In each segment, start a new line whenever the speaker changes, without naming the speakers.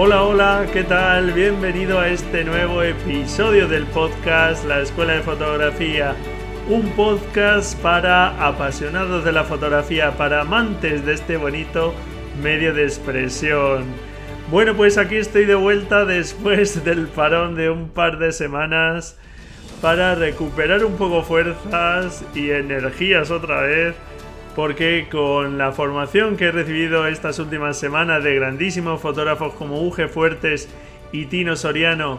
Hola, hola, ¿qué tal? Bienvenido a este nuevo episodio del podcast La Escuela de Fotografía. Un podcast para apasionados de la fotografía, para amantes de este bonito medio de expresión. Bueno, pues aquí estoy de vuelta después del parón de un par de semanas para recuperar un poco fuerzas y energías otra vez, porque con la formación que he recibido estas últimas semanas de grandísimos fotógrafos como Uge Fuertes y Tino Soriano,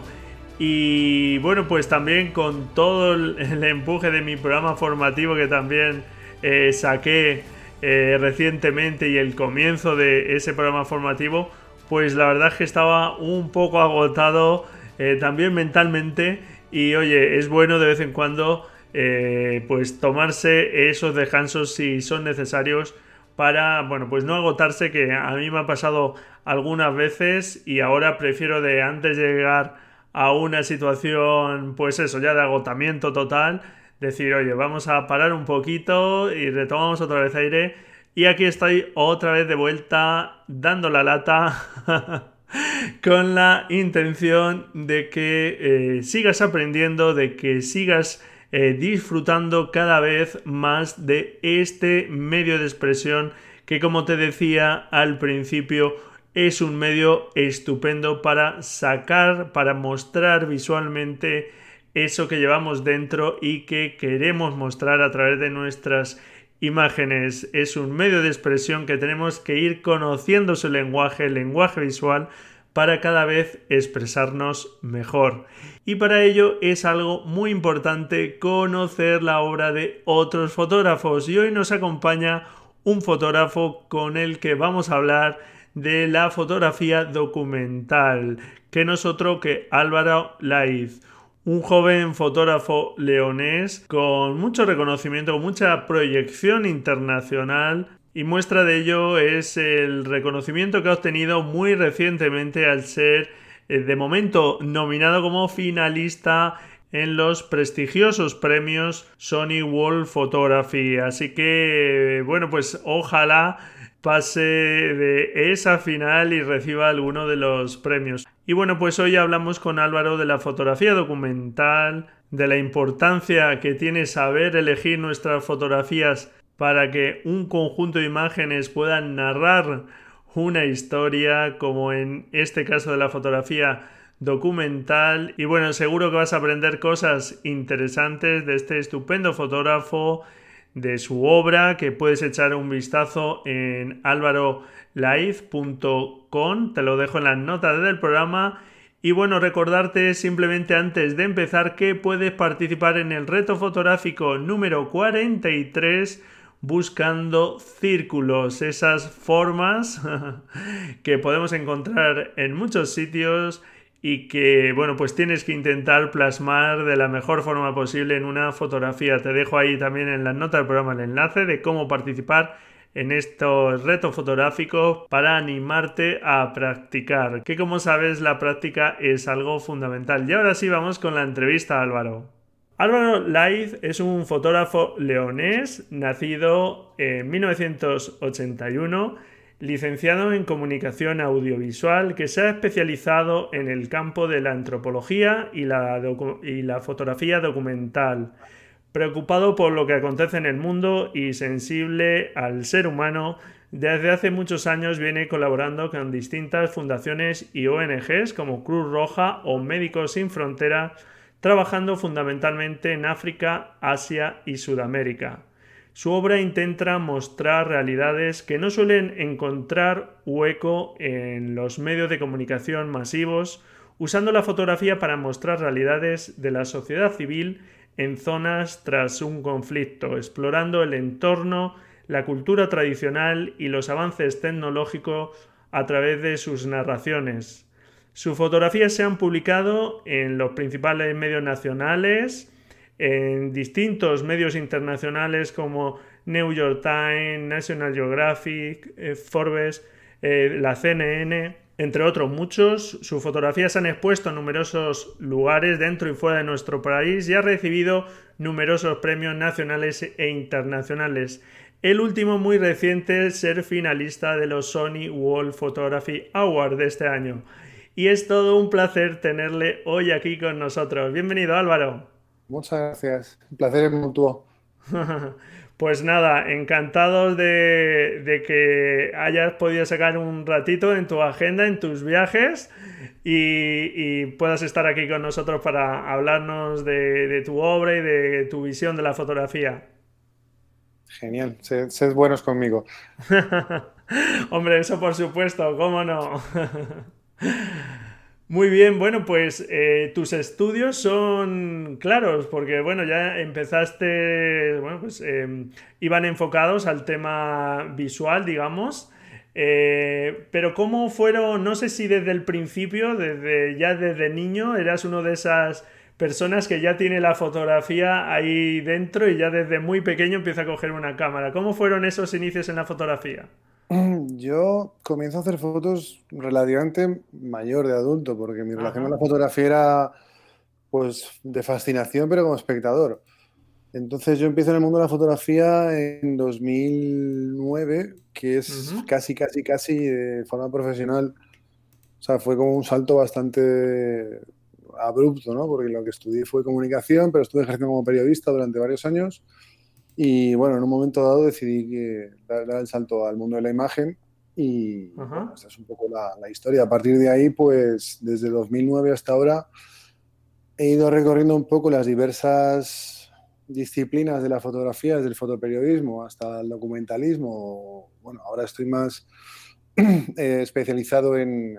y bueno, pues también con todo el empuje de mi programa formativo que también eh, saqué eh, recientemente y el comienzo de ese programa formativo, pues la verdad es que estaba un poco agotado eh, también mentalmente. Y oye, es bueno de vez en cuando eh, pues tomarse esos descansos si son necesarios para, bueno, pues no agotarse, que a mí me ha pasado algunas veces y ahora prefiero de antes de llegar a una situación, pues eso, ya de agotamiento total, decir, oye, vamos a parar un poquito y retomamos otra vez aire. Y aquí estoy otra vez de vuelta dando la lata con la intención de que eh, sigas aprendiendo, de que sigas eh, disfrutando cada vez más de este medio de expresión que como te decía al principio es un medio estupendo para sacar, para mostrar visualmente eso que llevamos dentro y que queremos mostrar a través de nuestras imágenes. Es un medio de expresión que tenemos que ir conociendo su lenguaje, el lenguaje visual, para cada vez expresarnos mejor. Y para ello es algo muy importante conocer la obra de otros fotógrafos. Y hoy nos acompaña un fotógrafo con el que vamos a hablar de la fotografía documental, que no es otro que Álvaro Laiz un joven fotógrafo leonés con mucho reconocimiento, con mucha proyección internacional y muestra de ello es el reconocimiento que ha obtenido muy recientemente al ser eh, de momento nominado como finalista en los prestigiosos premios Sony World Photography. Así que, bueno, pues ojalá pase de esa final y reciba alguno de los premios. Y bueno, pues hoy hablamos con Álvaro de la fotografía documental, de la importancia que tiene saber elegir nuestras fotografías para que un conjunto de imágenes puedan narrar una historia, como en este caso de la fotografía documental. Y bueno, seguro que vas a aprender cosas interesantes de este estupendo fotógrafo, de su obra, que puedes echar un vistazo en álvaro live.com, te lo dejo en las notas del programa. Y bueno, recordarte simplemente antes de empezar que puedes participar en el reto fotográfico número 43 buscando círculos, esas formas que podemos encontrar en muchos sitios y que, bueno, pues tienes que intentar plasmar de la mejor forma posible en una fotografía. Te dejo ahí también en las notas del programa el enlace de cómo participar en estos retos fotográficos para animarte a practicar, que como sabes la práctica es algo fundamental. Y ahora sí vamos con la entrevista Álvaro. Álvaro Laiz es un fotógrafo leonés nacido en 1981, licenciado en comunicación audiovisual que se ha especializado en el campo de la antropología y la, y la fotografía documental. Preocupado por lo que acontece en el mundo y sensible al ser humano, desde hace muchos años viene colaborando con distintas fundaciones y ONGs como Cruz Roja o Médicos Sin Fronteras, trabajando fundamentalmente en África, Asia y Sudamérica. Su obra intenta mostrar realidades que no suelen encontrar hueco en los medios de comunicación masivos, usando la fotografía para mostrar realidades de la sociedad civil en zonas tras un conflicto, explorando el entorno la cultura tradicional y los avances tecnológicos a través de sus narraciones. Sus fotografías se han publicado en los principales medios nacionales, en distintos medios internacionales como New York Times, National Geographic, eh, Forbes, eh, la CNN, entre otros muchos. Sus fotografías se han expuesto en numerosos lugares dentro y fuera de nuestro país y ha recibido numerosos premios nacionales e internacionales. El último muy reciente ser finalista de los Sony World Photography Awards de este año. Y es todo un placer tenerle hoy aquí con nosotros. Bienvenido Álvaro.
Muchas gracias. Un placer mutuo.
Pues nada, encantados de, que hayas podido sacar un ratito en tu agenda, en tus viajes y, puedas estar aquí con nosotros para hablarnos de tu obra y de tu visión de la fotografía.
Genial, sed, buenos conmigo.
Hombre, eso por supuesto, ¿cómo no? Muy bien, bueno, pues eh, tus estudios son claros, porque bueno, ya empezaste, bueno, pues em, iban enfocados al tema visual, digamos, eh, pero ¿cómo fueron, no sé si desde el principio, desde ya desde niño, eras uno de esas personas que ya tiene la fotografía ahí dentro y ya desde muy pequeño empieza a coger una cámara. ¿Cómo fueron esos inicios en la fotografía?
Yo comienzo a hacer fotos relativamente mayor de adulto, porque mi relación con la fotografía era pues de fascinación, pero como espectador. Entonces yo empiezo en el mundo de la fotografía en 2009, que es casi, casi, casi de forma profesional. O sea, fue como un salto bastante abrupto, ¿no? Porque lo que estudié fue comunicación, pero estuve ejerciendo como periodista durante varios años. Y bueno, en un momento dado decidí que dar, el salto al mundo de la imagen y esa es un poco la, la, historia. A partir de ahí, pues desde 2009 hasta ahora he ido recorriendo un poco las diversas disciplinas de la fotografía, desde el fotoperiodismo hasta el documentalismo. Bueno, ahora estoy más eh, especializado en,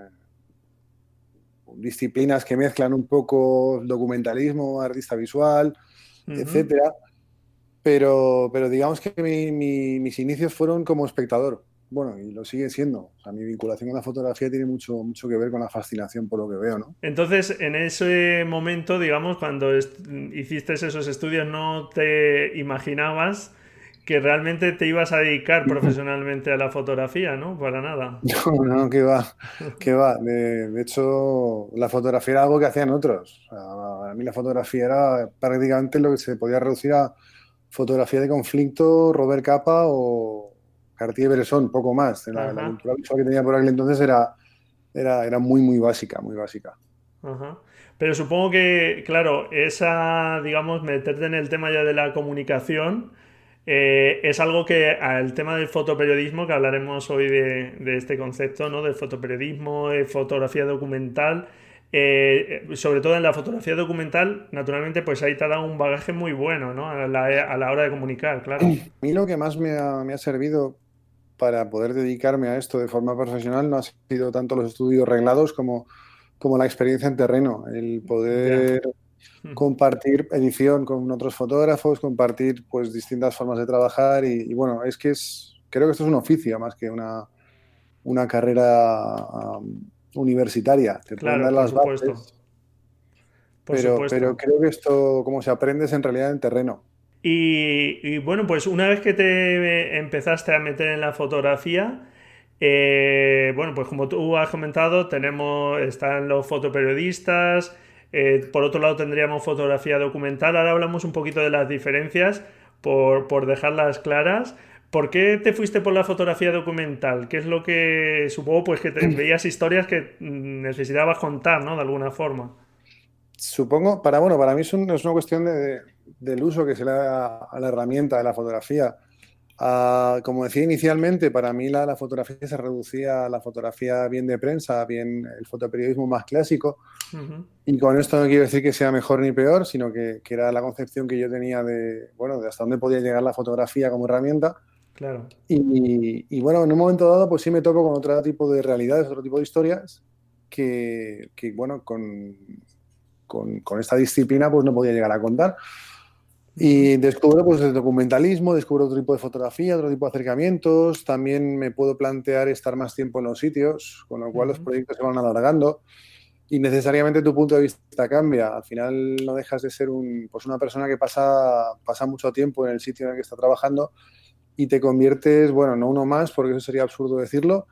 disciplinas que mezclan un poco documentalismo, artista visual, etcétera. Pero, pero digamos que mis inicios fueron como espectador. Bueno, y lo sigue siendo. O sea, mi vinculación con la fotografía tiene mucho, mucho que ver con la fascinación por lo que veo, ¿no?
Entonces, en ese momento, digamos, cuando hiciste esos estudios, no te imaginabas que realmente te ibas a dedicar profesionalmente a la fotografía, ¿no? Para nada.
No, no, que va, que va. De, hecho, la fotografía era algo que hacían otros. a mí la fotografía era prácticamente lo que se podía reducir a fotografía de conflicto, Robert Capa o Cartier-Bresson, poco más. La, cultura visual que tenía por aquel entonces era, era, era muy, muy básica, muy básica.
Pero supongo que, claro, esa, digamos, meterte en el tema ya de la comunicación eh, es algo que al tema del fotoperiodismo, que hablaremos hoy de, este concepto, ¿no? Del fotoperiodismo, de fotografía documental. Eh, sobre todo en la fotografía documental, naturalmente, pues ahí te ha dado un bagaje muy bueno, ¿no? A la, hora de comunicar, claro. A
mí lo que más me ha, servido para poder dedicarme a esto de forma profesional no ha sido tanto los estudios reglados como, como la experiencia en terreno, el poder compartir edición con otros fotógrafos, compartir pues distintas formas de trabajar y, bueno, es que es, creo que esto es un oficio más que una, una carrera universitaria. Te
claro, dar las bases,
pero, pero creo que esto, como se aprende, es en realidad en terreno.
Y, bueno, pues una vez que te empezaste a meter en la fotografía, eh, bueno, pues como tú has comentado, tenemos, están los fotoperiodistas, eh, por otro lado tendríamos fotografía documental. Ahora hablamos un poquito de las diferencias por, dejarlas claras. ¿Por qué te fuiste por la fotografía documental? ¿Qué es lo que supongo pues que te veías historias que necesitabas contar, ¿no? De alguna forma.
Supongo, para bueno, para mí es, una cuestión de, del uso que se le da a la herramienta de la fotografía. Ah, como decía inicialmente, para mí la, fotografía se reducía a la fotografía bien de prensa, bien el fotoperiodismo más clásico. Y con esto no quiero decir que sea mejor ni peor, sino que, era la concepción que yo tenía de, bueno, de hasta dónde podía llegar la fotografía como herramienta.
Claro.
Y, bueno, en un momento dado, pues sí me toco con otro tipo de realidades, otro tipo de historias que, bueno, con, con, con, esta disciplina pues no podía llegar a contar. Y descubro pues el documentalismo, descubro otro tipo de fotografía, otro tipo de acercamientos. También me puedo plantear estar más tiempo en los sitios, con lo cual los proyectos se van alargando y necesariamente tu punto de vista cambia. Al final no dejas de ser un, pues una persona que pasa, pasa mucho tiempo en el sitio en el que está trabajando y te conviertes, bueno, no uno más, porque eso sería absurdo decirlo,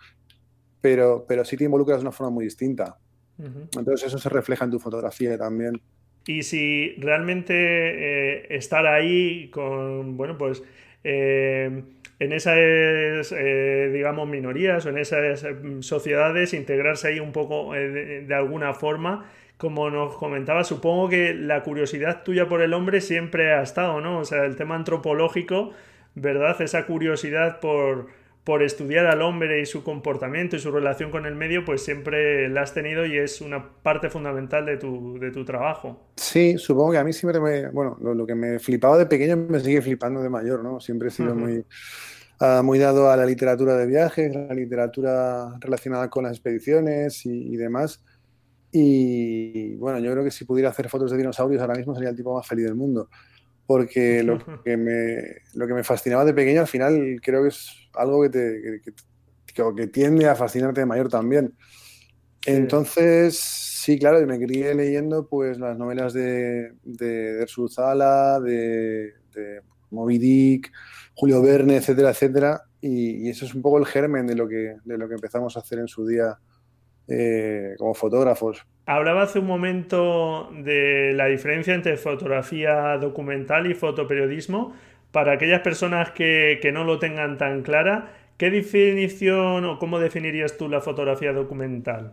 pero, pero sí te involucras de una forma muy distinta. Entonces eso se refleja en tu fotografía también.
Y si realmente eh, estar ahí con, bueno, pues eh, en esas, eh, digamos, minorías o en esas sociedades, integrarse ahí un poco de, alguna forma, como nos comentaba, supongo que la curiosidad tuya por el hombre siempre ha estado, ¿no? O sea, el tema antropológico, ¿verdad? Esa curiosidad por por estudiar al hombre y su comportamiento y su relación con el medio, pues siempre la has tenido y es una parte fundamental de tu, de tu trabajo.
Sí, supongo que a mí siempre me, bueno, lo, que me flipaba de pequeño me sigue flipando de mayor, ¿no? Siempre he sido muy, uh, muy dado a la literatura de viajes, la literatura relacionada con las expediciones y, y demás. Y bueno, yo creo que si pudiera hacer fotos de dinosaurios ahora mismo sería el tipo más feliz del mundo porque lo que, me, lo que me fascinaba de pequeño al final creo que es algo que, te, que, tiende a fascinarte de mayor también. Entonces, sí, claro, me crié leyendo pues las novelas de, de, de de, de, Moby Dick, Julio Verne, etcétera, etcétera, y, eso es un poco el germen de lo que, de lo que empezamos a hacer en su día eh, como fotógrafos.
Hablaba hace un momento de la diferencia entre fotografía documental y fotoperiodismo. Para aquellas personas que, no lo tengan tan clara, ¿qué definición o cómo definirías tú la fotografía documental?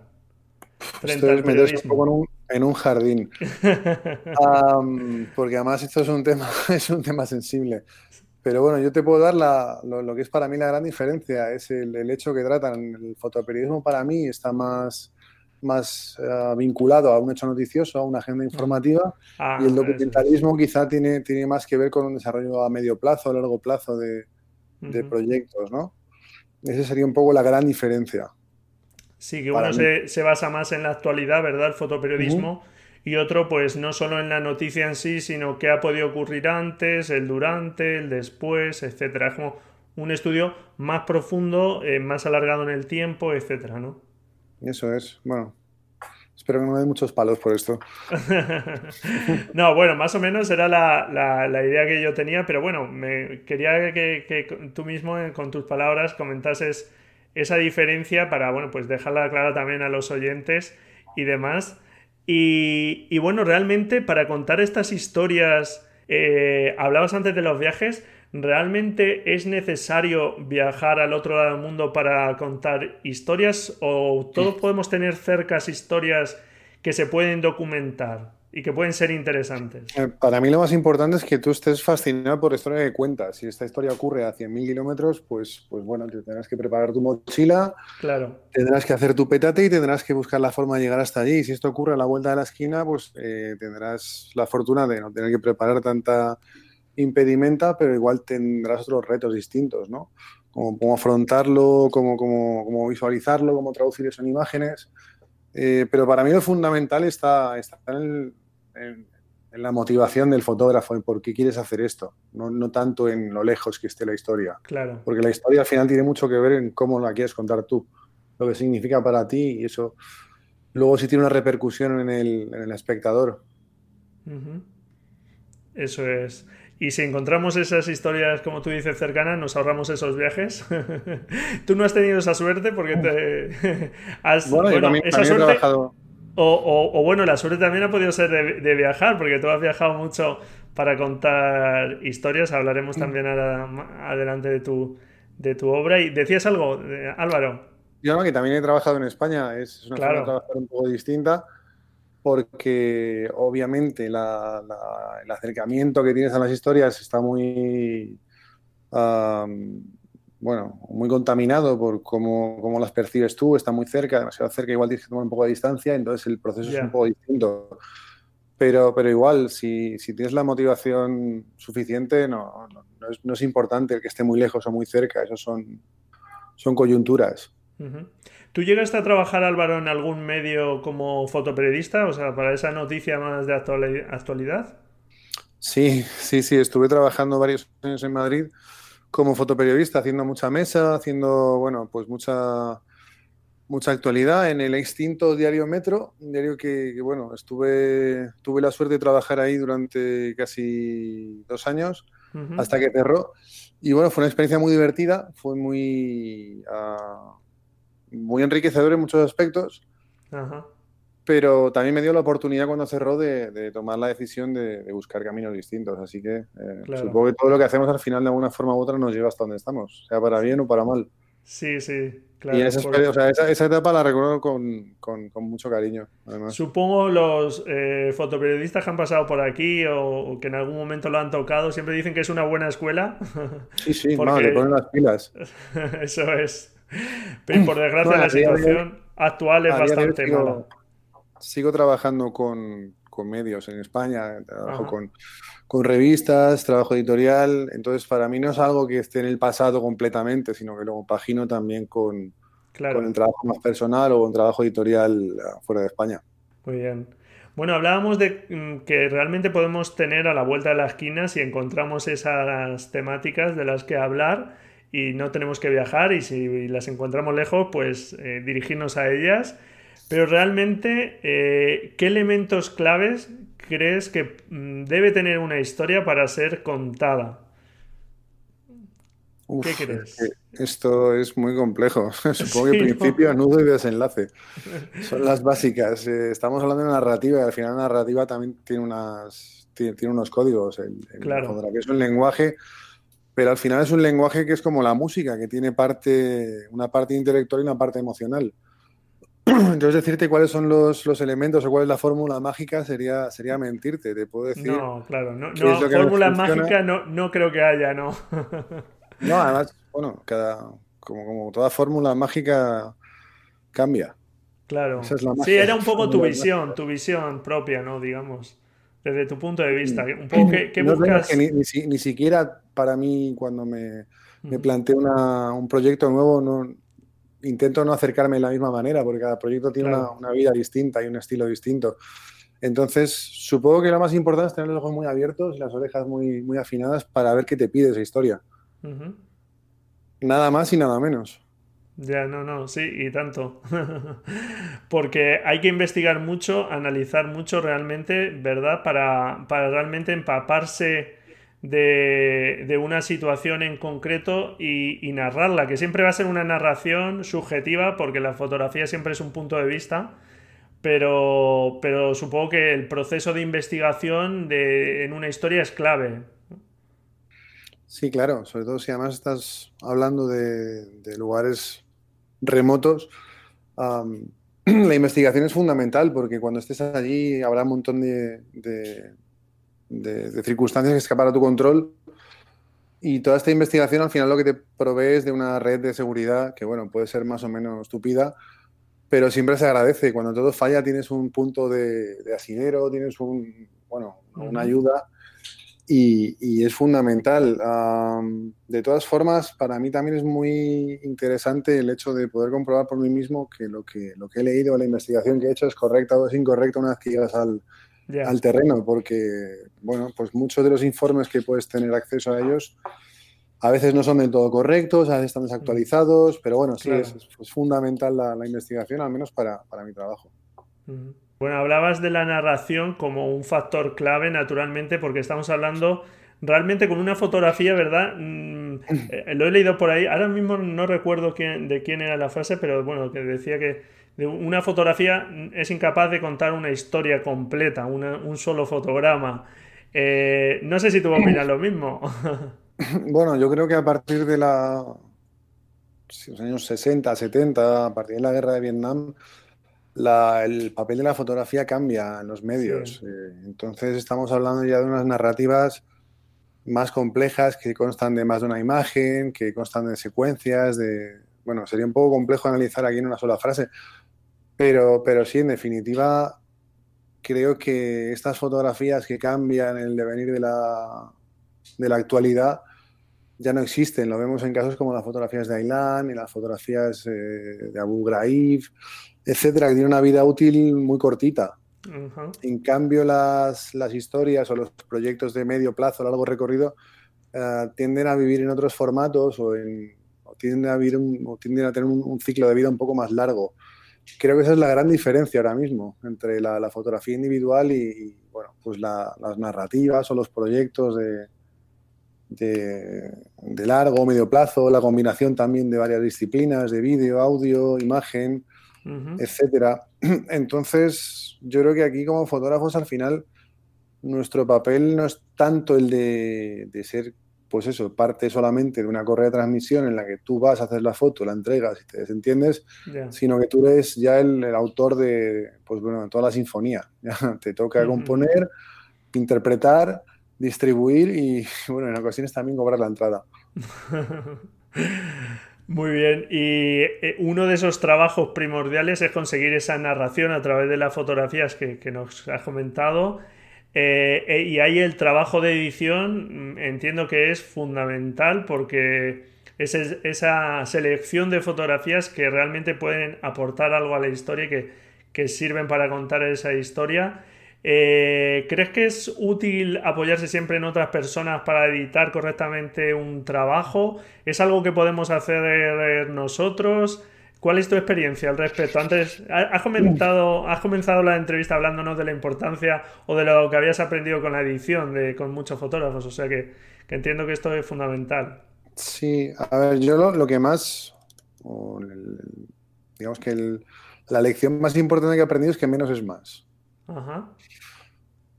Frente al periodismo? en, un, jardín. porque además esto es un tema, es un tema sensible. Pero bueno, yo te puedo dar lo, que es para mí la gran diferencia, es el, hecho que tratan. El fotoperiodismo para mí está más, más eh, vinculado a un hecho noticioso, a una agenda mm. informativa, ah, y el documentalismo quizá tiene, tiene más que ver con un desarrollo a medio plazo, a largo plazo de, proyectos, ¿no? Esa sería un poco la gran diferencia.
Sí, que uno se, basa más en la actualidad, ¿verdad? El fotoperiodismo y otro pues no solo en la noticia en sí, sino qué ha podido ocurrir antes, el durante, el después, etcétera. Es como un estudio más profundo, eh, más alargado en el tiempo, etcétera, ¿no?
Eso es, bueno. Espero que no me den muchos palos por esto.
no, bueno, más o menos era la, idea que yo tenía, pero bueno, me quería que, que, tú mismo, eh, con tus palabras, comentases esa diferencia para, bueno, pues dejarla clara también a los oyentes y demás. Y, bueno, realmente para contar estas historias, eh, hablabas antes de los viajes, ¿realmente es necesario viajar al otro lado del mundo para contar historias o todos podemos tener cercas historias que se pueden documentar? Y que pueden ser interesantes.
Eh, para mí lo más importante es que tú estés fascinado por la historia que cuentas. Si esta historia ocurre a 100.000 kilómetros, pues, pues bueno, te tendrás que preparar tu mochila,
claro.
tendrás que hacer tu petate y tendrás que buscar la forma de llegar hasta allí. si esto ocurre a la vuelta de la esquina, pues eh, tendrás la fortuna de no tener que preparar tanta impedimenta, pero igual tendrás otros retos distintos, ¿no? Como cómo afrontarlo, cómo, cómo, visualizarlo, cómo traducir eso en imágenes. Eh, pero para mí lo fundamental está, está en el, en, la motivación del fotógrafo, en por qué quieres hacer esto, no, tanto en lo lejos que esté la historia.
Claro.
Porque la historia al final tiene mucho que ver en cómo la quieres contar tú, lo que significa para ti y eso luego sí tiene una repercusión en el, espectador.
Eso es. Y si encontramos esas historias, como tú dices, cercanas, nos ahorramos esos viajes. tú no has tenido esa suerte porque te has...
Bueno, yo también, esa suerte... he trabajado
o, bueno, la suerte también ha podido ser de, viajar, porque tú has viajado mucho para contar historias. Hablaremos también adelante de tu, de tu obra. Y decías algo, Álvaro.
Yo que también he trabajado en España. Es una forma de trabajar un poco distinta, porque obviamente el acercamiento que tienes a las historias está muy bueno, muy contaminado por cómo, las percibes tú, está muy cerca, demasiado cerca, igual tienes que tomar un poco de distancia, entonces el proceso es un poco distinto. Pero, pero igual, si, tienes la motivación suficiente, no, no, es, importante el que esté muy lejos o muy cerca, eso son, son coyunturas.
¿Tú llegaste a trabajar, Álvaro, en algún medio como fotoperiodista? O sea, para esa noticia más de actualidad.
Sí, sí, sí, estuve trabajando varios años en Madrid como fotoperiodista, haciendo mucha mesa, haciendo, bueno, pues mucha, mucha actualidad en el extinto diario Metro, un diario que, bueno, estuve, tuve la suerte de trabajar ahí durante casi dos años, hasta que cerró. Y bueno, fue una experiencia muy divertida, fue muy, uh, muy enriquecedora en muchos aspectos. Ajá pero también me dio la oportunidad cuando cerró de, tomar la decisión de, buscar caminos distintos. Así que eh, supongo que todo lo que hacemos al final de alguna forma u otra nos lleva hasta donde estamos, sea para bien o para mal.
Sí, sí, claro.
Y esa, etapa la recuerdo con, mucho cariño.
Supongo los eh, fotoperiodistas que han pasado por aquí o, que en algún momento lo han tocado siempre dicen que es una buena escuela.
Sí, sí, no, le ponen las pilas.
Eso es. Pero por desgracia la situación actual es bastante mala
sigo trabajando con, medios en España, trabajo con, revistas, trabajo editorial, entonces para mí no es algo que esté en el pasado completamente, sino que luego pagino también con, con el trabajo más personal o un trabajo editorial ah, fuera de España.
Muy bien. Bueno, hablábamos de mm, que realmente podemos tener a la vuelta de la esquina si encontramos esas temáticas de las que hablar y no tenemos que viajar y si las encontramos lejos, pues eh, dirigirnos a ellas pero realmente, eh, ¿qué elementos claves crees que mm, debe tener una historia para ser contada?
¿Qué crees? esto es muy complejo. Supongo que principio, nudo y desenlace. Son las básicas. Eh, estamos hablando de narrativa y al final la narrativa también tiene, unas, tiene, unos códigos. El, claro. es un lenguaje, pero al final es un lenguaje que es como la música, que tiene parte, una parte intelectual y una parte emocional. Entonces decirte cuáles son los, elementos o cuál es la fórmula mágica sería, sería mentirte, te puedo decir.
No, claro, no, fórmula mágica no, no creo que haya, no.
no, además, bueno, cada, como, como toda fórmula mágica cambia.
Claro. sí, era un poco tu visión, tu visión propia, ¿no? Digamos, desde tu punto de vista. Un poco ¿qué, buscas?
ni, siquiera para mí, cuando me, me planteé un proyecto nuevo, no, intento no acercarme de la misma manera, porque cada proyecto tiene una, vida distinta y un estilo distinto. Entonces, supongo que lo más importante es tener los ojos muy abiertos y las orejas muy, muy afinadas para ver qué te pide esa historia. Nada más y nada menos.
Ya, no, no, sí, y tanto. Porque hay que investigar mucho, analizar mucho realmente, ¿verdad? Para, para realmente empaparse de, una situación en concreto y, narrarla, que siempre va a ser una narración subjetiva porque la fotografía siempre es un punto de vista, pero, pero supongo que el proceso de investigación de, en una historia es clave.
Sí, claro, sobre todo si además estás hablando de, lugares remotos. la investigación es fundamental porque cuando estés allí habrá un montón de, de, circunstancias que escapar a tu control. Y toda esta investigación al final lo que te provee es de una red de seguridad que, bueno, puede ser más o menos estúpida, pero siempre se agradece. Cuando todo falla tienes un punto de, asidero, tienes un, bueno, una ayuda y, es fundamental. de todas formas, para mí también es muy interesante el hecho de poder comprobar por mí mismo que lo que, lo que he leído, la investigación que he hecho es correcta o es incorrecta una vez que llegas al, al terreno, porque, bueno, pues muchos de los informes que puedes tener acceso a ellos a veces no son del todo correctos, a veces están desactualizados, pero bueno, sí, es, fundamental la, investigación, al menos para, mi trabajo.
Bueno, hablabas de la narración como un factor clave, naturalmente, porque estamos hablando realmente con una fotografía, ¿verdad? Mm, eh, lo he leído por ahí, ahora mismo no recuerdo quién, de quién era la frase, pero bueno, que decía que una fotografía es incapaz de contar una historia completa, un solo fotograma. Eh, no sé si tú opinas lo mismo.
Bueno, yo creo que a partir de la, los años 60, 70, a partir de la guerra de Vietnam, el papel de la fotografía cambia en los medios. Eh, entonces estamos hablando ya de unas narrativas más complejas que constan de más de una imagen, que constan de secuencias, de... Bueno, sería un poco complejo analizar aquí en una sola frase, pero, pero sí, en definitiva, creo que estas fotografías que cambian el devenir de la, de la actualidad ya no existen. Lo vemos en casos como las fotografías de Aylan y las fotografías eh, de Abu Ghraib, etcétera, que tienen una vida útil muy cortita. En cambio, las, las, historias o los proyectos de medio plazo, largo recorrido, uh, tienden a vivir en otros formatos o, en, o tienden, a vivir un, o tienden a tener un, un, ciclo de vida un poco más largo. Creo que esa es la gran diferencia ahora mismo entre la, la fotografía individual y, y bueno, pues la, las narrativas o los proyectos de, de, de, largo, medio plazo, la combinación también de varias disciplinas, de vídeo, audio, imagen, uh -huh. etcétera. Entonces, yo creo que aquí como fotógrafos al final nuestro papel no es tanto el de, de, ser, pues eso, parte solamente de una correa de transmisión en la que tú vas a hacer la foto, la entregas y te desentiendes, yeah. sino que tú eres ya el, el, autor de, pues bueno, de toda la sinfonía. Ya te toca componer, interpretar distribuir y, bueno, en ocasiones también cobrar la entrada.
Muy bien, y eh, uno de esos trabajos primordiales es conseguir esa narración a través de las fotografías que, que nos has comentado. Eh, y ahí el trabajo de edición mm, entiendo que es fundamental porque es esa selección de fotografías que realmente pueden aportar algo a la historia que, que sirven para contar esa historia. Eh, ¿Crees que es útil apoyarse siempre en otras personas para editar correctamente un trabajo? ¿Es algo que podemos hacer nosotros? ¿Cuál es tu experiencia al respecto? Antes has comentado, has comenzado la entrevista hablándonos de la importancia o de lo que habías aprendido con la edición de, con muchos fotógrafos, o sea que, que entiendo que esto es fundamental.
Sí, a ver, yo lo, lo que más, el, digamos que el, la lección más importante que he aprendido es que menos es más.
Ajá.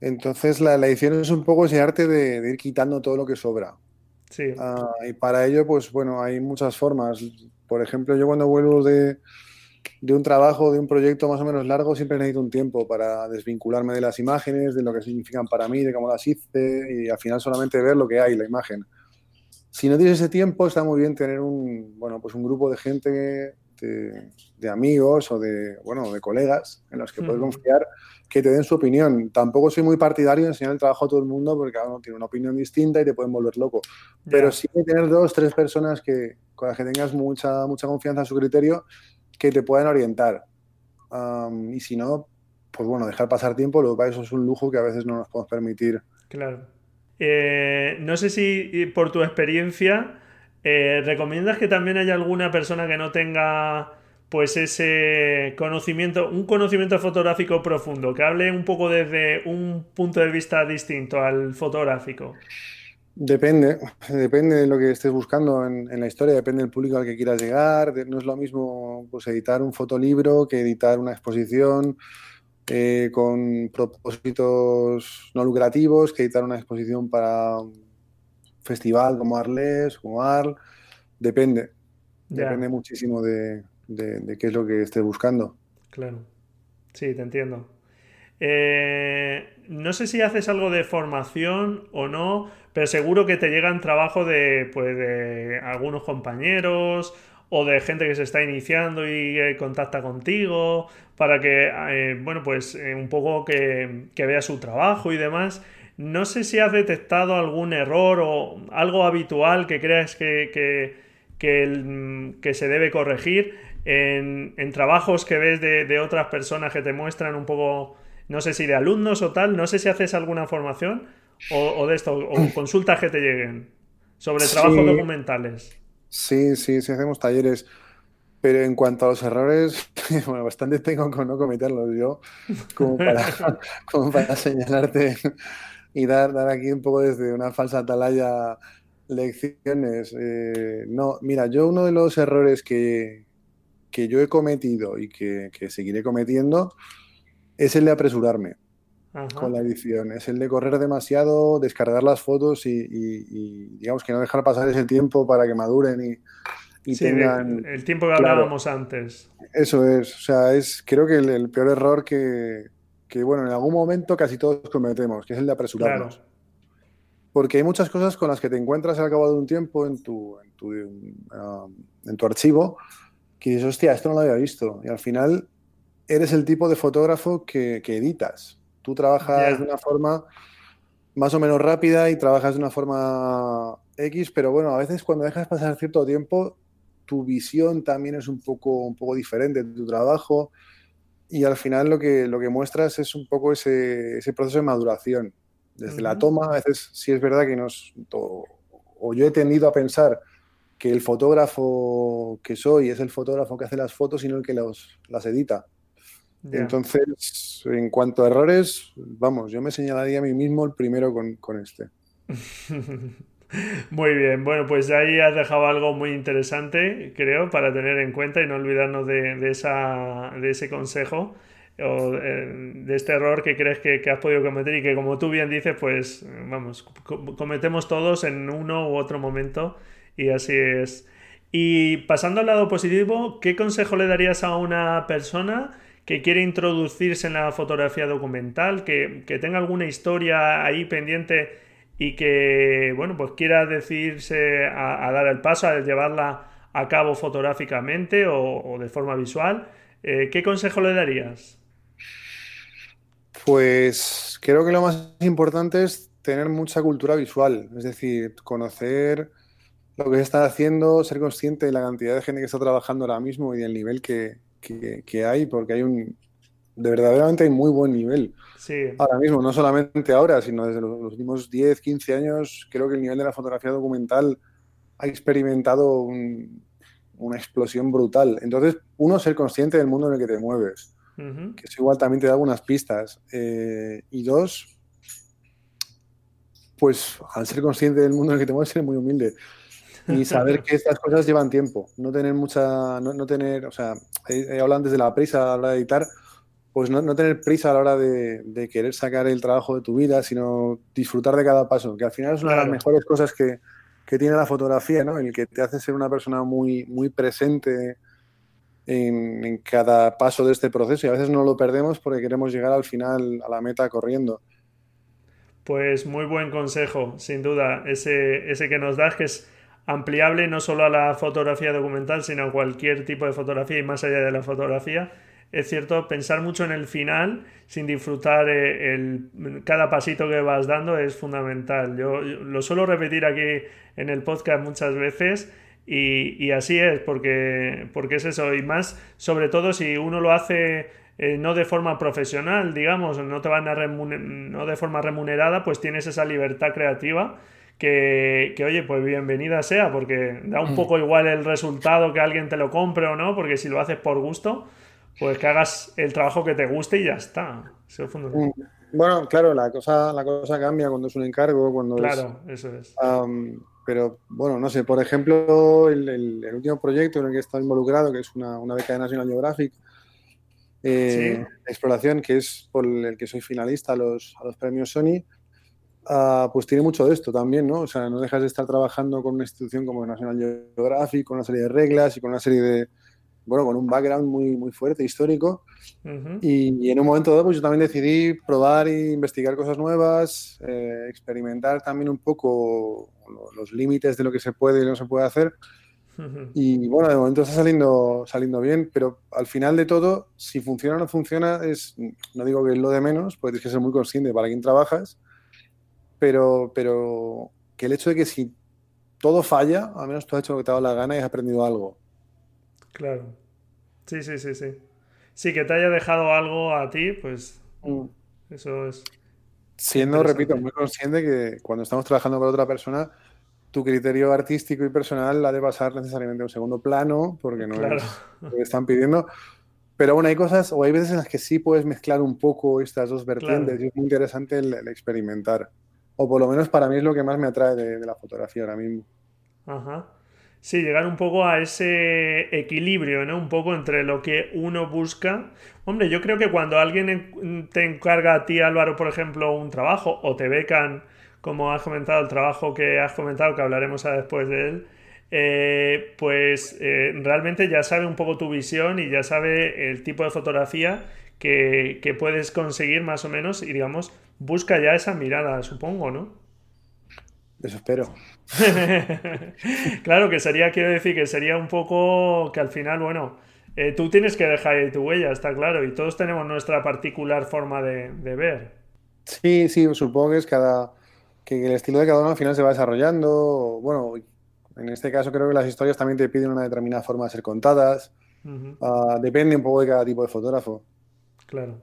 Entonces la, la, edición es un poco ese arte de, de ir quitando todo lo que sobra.
Sí.
Uh, y para ello, pues bueno, hay muchas formas. Por ejemplo, yo cuando vuelvo de, de, un trabajo, de un proyecto más o menos largo, siempre necesito un tiempo para desvincularme de las imágenes, de lo que significan para mí, de cómo las hice y al final solamente ver lo que hay, la imagen. Si no tienes ese tiempo, está muy bien tener un, bueno, pues un grupo de gente, de, de amigos o de, bueno, de colegas en los que puedes confiar que te den su opinión. Tampoco soy muy partidario de enseñar el trabajo a todo el mundo porque cada uno tiene una opinión distinta y te pueden volver loco. Pero sí que tener dos, tres personas que, con las que tengas mucha, mucha confianza en su criterio que te puedan orientar. Um, y si no, pues bueno, dejar pasar tiempo, lo que para eso es un lujo que a veces no nos podemos permitir.
Claro. Eh, no sé si por tu experiencia eh, recomiendas que también haya alguna persona que no tenga pues ese conocimiento, un conocimiento fotográfico profundo, que hable un poco desde un punto de vista distinto al fotográfico.
Depende, depende de lo que estés buscando en, la historia, depende del público al que quieras llegar. No es lo mismo pues, editar un fotolibro que editar una exposición eh, con propósitos no lucrativos, que editar una exposición para festival como Arles, como Arl. Depende, yeah. depende muchísimo de, de, de, qué es lo que estés buscando.
Claro, sí, te entiendo. Eh, no sé si haces algo de formación o no, pero seguro que te llegan trabajos de, pues, de algunos compañeros o de gente que se está iniciando y eh, contacta contigo para que, eh, bueno, pues eh, un poco que, que vea su trabajo y demás. No sé si has detectado algún error o algo habitual que creas que, que, que, que se debe corregir en, en trabajos que ves de, de, otras personas que te muestran un poco, no sé si de alumnos o tal, no sé si haces alguna formación o, o de esto, o consultas que te lleguen sobre trabajos sí, documentales.
Sí, sí, sí hacemos talleres. Pero en cuanto a los errores, bueno, bastante tengo con no cometerlos yo, como para, como para señalarte y dar, dar aquí un poco desde una falsa atalaya lecciones. Eh, no, mira, yo uno de los errores que, que yo he cometido y que, que, seguiré cometiendo es el de apresurarme Ajá. con la edición, es el de correr demasiado, descargar las fotos y, y, y, digamos que no dejar pasar ese tiempo para que maduren y, y
sí, tengan... El, tiempo que hablábamos claro, antes.
Eso es, o sea, es creo que el, el peor error que, que, bueno, en algún momento casi todos cometemos, que es el de apresurarnos. Claro. porque hay muchas cosas con las que te encuentras al cabo de un tiempo en tu, en tu, um, en tu archivo que dices, hostia, esto no lo había visto. Y al final eres el tipo de fotógrafo que, que editas. Tú trabajas de una forma más o menos rápida y trabajas de una forma X, pero bueno, a veces cuando dejas pasar cierto tiempo, tu visión también es un poco, un poco diferente de tu trabajo y al final lo que, lo que muestras es un poco ese, ese proceso de maduración. Desde la toma, a veces sí es verdad que nos, o yo he tendido a pensar que el fotógrafo que soy es el fotógrafo que hace las fotos y no el que los, las edita. Entonces, en cuanto a errores, vamos, yo me señalaría a mí mismo el primero con, con este.
Muy bien, bueno, pues ahí has dejado algo muy interesante, creo, para tener en cuenta y no olvidarnos de, de, esa, de ese consejo o eh, de este error que crees que, que, has podido cometer y que como tú bien dices, pues vamos, cometemos todos en uno u otro momento y así es. Y pasando al lado positivo, ¿qué consejo le darías a una persona que quiere introducirse en la fotografía documental, que, que tenga alguna historia ahí pendiente y que, bueno, pues quiera decidirse a, dar el paso, a llevarla a cabo fotográficamente o, de forma visual? Eh, ¿Qué consejo le darías?
Pues creo que lo más importante es tener mucha cultura visual, es decir, conocer lo que se está haciendo, ser consciente de la cantidad de gente que está trabajando ahora mismo y del nivel que, que, hay, porque hay un, de verdaderamente hay muy buen nivel. Ahora mismo, no solamente ahora, sino desde los, últimos 10, 15 años, creo que el nivel de la fotografía documental ha experimentado una explosión brutal. Entonces, uno, ser consciente del mundo en el que te mueves, que eso igual también te da algunas pistas. Eh, y dos, pues al ser consciente del mundo en el que te mueves, ser muy humilde y saber que estas cosas llevan tiempo, no tener mucha, no, tener, o sea, hablan desde la prisa a la hora de editar, pues no, tener prisa a la hora de, querer sacar el trabajo de tu vida, sino disfrutar de cada paso, que al final es una de las mejores cosas que, tiene la fotografía, ¿no? El que te hace ser una persona muy, muy presente en, en, cada paso de este proceso y a veces no lo perdemos porque queremos llegar al final, a la meta corriendo.
Pues muy buen consejo, sin duda, ese, ese que nos das, que es ampliable no solo a la fotografía documental, sino a cualquier tipo de fotografía y más allá de la fotografía. Es cierto, pensar mucho en el final sin disfrutar eh, el, cada pasito que vas dando es fundamental. Yo, lo suelo repetir aquí en el podcast muchas veces y, así es, porque, porque es eso. Y más, sobre todo si uno lo hace eh, no de forma profesional, digamos, no te van a no de forma remunerada, pues tienes esa libertad creativa que, oye, pues bienvenida sea, porque da un mm. poco igual el resultado que alguien te lo compre o no, porque si lo haces por gusto, pues que hagas el trabajo que te guste y ya está.
Mm. Bueno, claro, la cosa, la cosa cambia cuando es un encargo, cuando
Claro, eso es.
pero bueno, no sé, por ejemplo, el, último proyecto en el que he estado involucrado, que es una, una beca de National Geographic, eh, exploración, que es por el que soy finalista a los, a los premios Sony, Ah, pues tiene mucho de esto también, ¿no? O sea, no dejas de estar trabajando con una institución como National Geographic, con una serie de reglas y con una serie de, bueno, con un background muy, muy fuerte, histórico. y, en un momento dado, pues yo también decidí probar e investigar cosas nuevas, eh, experimentar también un poco los límites de lo que se puede y no se puede hacer. Y bueno, de momento está saliendo, saliendo bien, pero al final de todo, si funciona o no funciona, es, no digo que es lo de menos, pues tienes que ser muy consciente para quién trabajas pero, pero que el hecho de que si todo falla, al menos tú has hecho lo que te ha dado la gana y has aprendido algo.
Claro. Sí, sí, sí, sí. Sí, que te haya dejado algo a ti, pues mm. eso es.
Siendo, repito, muy consciente que cuando estamos trabajando con otra persona, tu criterio artístico y personal ha de pasar necesariamente a un segundo plano, porque no es lo que están pidiendo. Pero bueno, hay cosas, o hay veces en las que sí puedes mezclar un poco estas dos vertientes y es muy interesante el experimentar o por lo menos para mí es lo que más me atrae de, la fotografía ahora mismo.
Ajá. Sí, llegar un poco a ese equilibrio, ¿no? Un poco entre lo que uno busca. Hombre, yo creo que cuando alguien te encarga a ti, Álvaro, por ejemplo, un trabajo, o te becan, como has comentado, el trabajo que has comentado, que hablaremos después de él, eh, pues eh, realmente ya sabe un poco tu visión y ya sabe el tipo de fotografía que, puedes conseguir más o menos y digamos, busca ya esa mirada, supongo, ¿no?
Eso espero.
claro que sería, quiero decir, que sería un poco que al final, bueno, eh, tú tienes que dejar ahí tu huella, está claro, y todos tenemos nuestra particular forma de, ver.
Sí, sí, supongo que es cada, que el estilo de cada uno al final se va desarrollando. Bueno, en este caso creo que las historias también te piden una determinada forma de ser contadas. Ah, depende un poco de cada tipo de fotógrafo.
Claro.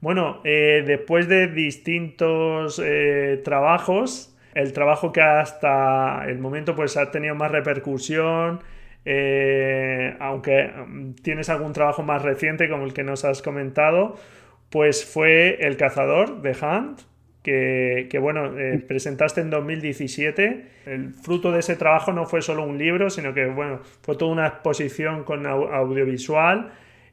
Bueno, eh, después de distintos eh, trabajos, el trabajo que hasta el momento pues ha tenido más repercusión, eh, aunque mm, tienes algún trabajo más reciente como el que nos has comentado, pues fue El Cazador de Hunt, que, bueno, presentaste en 2017. El fruto de ese trabajo no fue solo un libro, sino que bueno, fue toda una exposición con audiovisual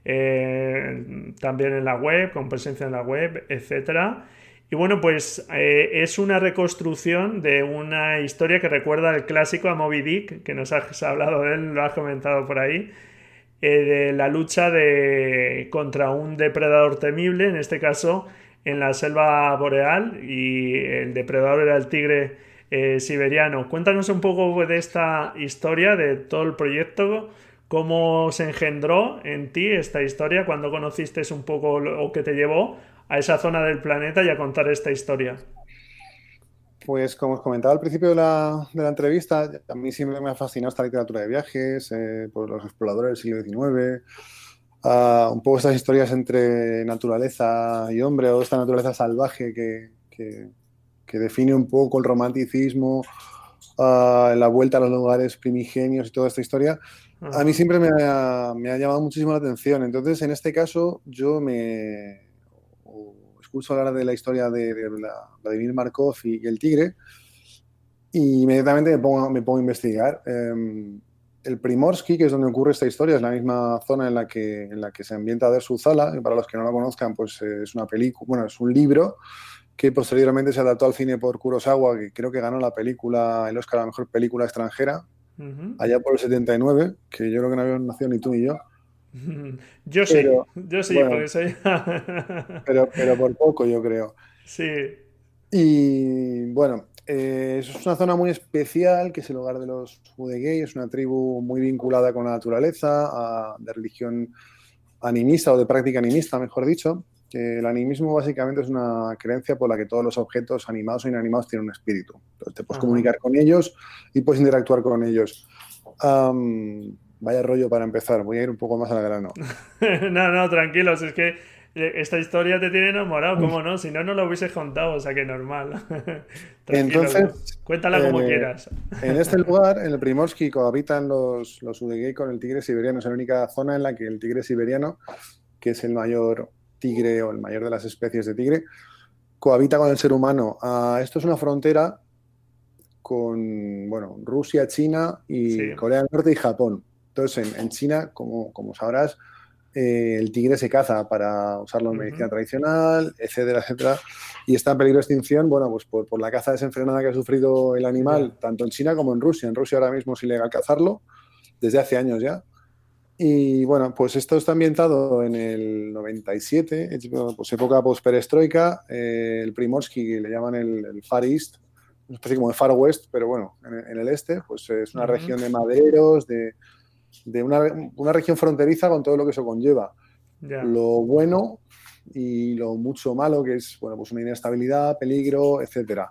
eh, también en la web, con presencia en la web, etc. Y bueno, pues eh, es una reconstrucción de una historia que recuerda al clásico a Moby Dick, que nos has hablado de él, lo has comentado por ahí, eh, de la lucha de, contra un depredador temible, en este caso en la selva boreal, y el depredador era el tigre siberiano. Cuéntanos un poco de esta historia, de todo el proyecto, ¿Cómo se engendró en ti esta historia cuando conociste un poco o que te llevó a esa zona del planeta y a contar esta historia?
Pues como os comentaba al principio de la, entrevista, a mí siempre me ha fascinado esta literatura de viajes, eh, por los exploradores del siglo XIX, ah, un poco estas historias entre naturaleza y hombre, o esta naturaleza salvaje que, define un poco el romanticismo, uh, la vuelta a los lugares primigenios y toda esta historia. A mí siempre me ha, llamado muchísimo la atención. Entonces, en este caso, yo me escucho hablar de la historia de, Vladimir Markov y, el tigre y inmediatamente me pongo, me pongo a investigar. Em, el Primorsky, que es donde ocurre esta historia, es la misma zona en la que, en la que se ambienta Der Zala, y para los que no la conozcan, pues es una película, bueno, es un libro que posteriormente se adaptó al cine por Kurosawa, que creo que ganó la película, el Oscar a la mejor película extranjera, allá por el 79, que yo creo que no habíamos nacido ni tú ni yo.
Yo sí, yo sí, porque soy...
pero, pero por poco, yo creo.
Sí.
Y bueno, eh, es una zona muy especial, que es el hogar de los Udegei, es una tribu muy vinculada con la naturaleza, de religión animista o de práctica animista, mejor dicho que el animismo básicamente es una creencia por la que todos los objetos animados o inanimados tienen un espíritu. Entonces te puedes comunicar con ellos y puedes interactuar con ellos. Vaya rollo para empezar, voy a ir un poco más al grano.
no, no, tranquilos, es que eh, esta historia te tiene enamorado, ¿cómo no? Si no, no lo hubieses contado, o sea que normal.
Entonces,
cuéntala como eh, quieras.
en este lugar, en el Primorsky, cohabitan los, los Udegei con el tigre siberiano. Es la única zona en la que el tigre siberiano, que es el mayor tigre o el mayor de las especies de tigre, cohabita con el ser humano. Ah, esto es una frontera con bueno, Rusia, China y Corea del Norte y Japón. Entonces, en, China, como, como sabrás, eh, el tigre se caza para usarlo en medicina tradicional, etcétera, etcétera, y está en peligro de extinción, bueno, pues por, por la caza desenfrenada que ha sufrido el animal, tanto en China como en Rusia. En Rusia ahora mismo es ilegal cazarlo, desde hace años ya. Y bueno, pues esto está ambientado en el 97, pues época post-perestroika, eh, el Primorsky le llaman el, Far East, una especie como de Far West, pero bueno, en, el este, pues es una región de maderos, de, de una, una, región fronteriza con todo lo que eso conlleva. Lo bueno y lo mucho malo, que es bueno, pues una inestabilidad, peligro, etc.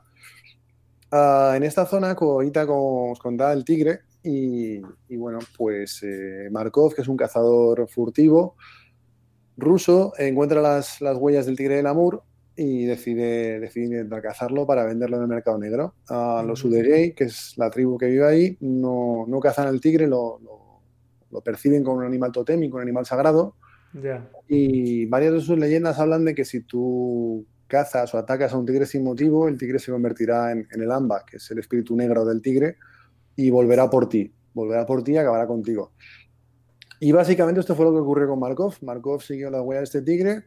Ah, en esta zona, ahorita como os contaba el tigre, y, bueno, pues eh, Markov, que es un cazador furtivo ruso, encuentra las, huellas del tigre del Amur y decide, decide intentar cazarlo para venderlo en el mercado negro. A los Udegei, que es la tribu que vive ahí, no, no cazan al tigre, lo, lo, perciben como un animal totémico, un animal sagrado. Y varias de sus leyendas hablan de que si tú cazas o atacas a un tigre sin motivo, el tigre se convertirá en, en el amba, que es el espíritu negro del tigre, y volverá por ti. Volverá por ti y acabará contigo. Y básicamente esto fue lo que ocurrió con Markov. Markov siguió la huella de este tigre,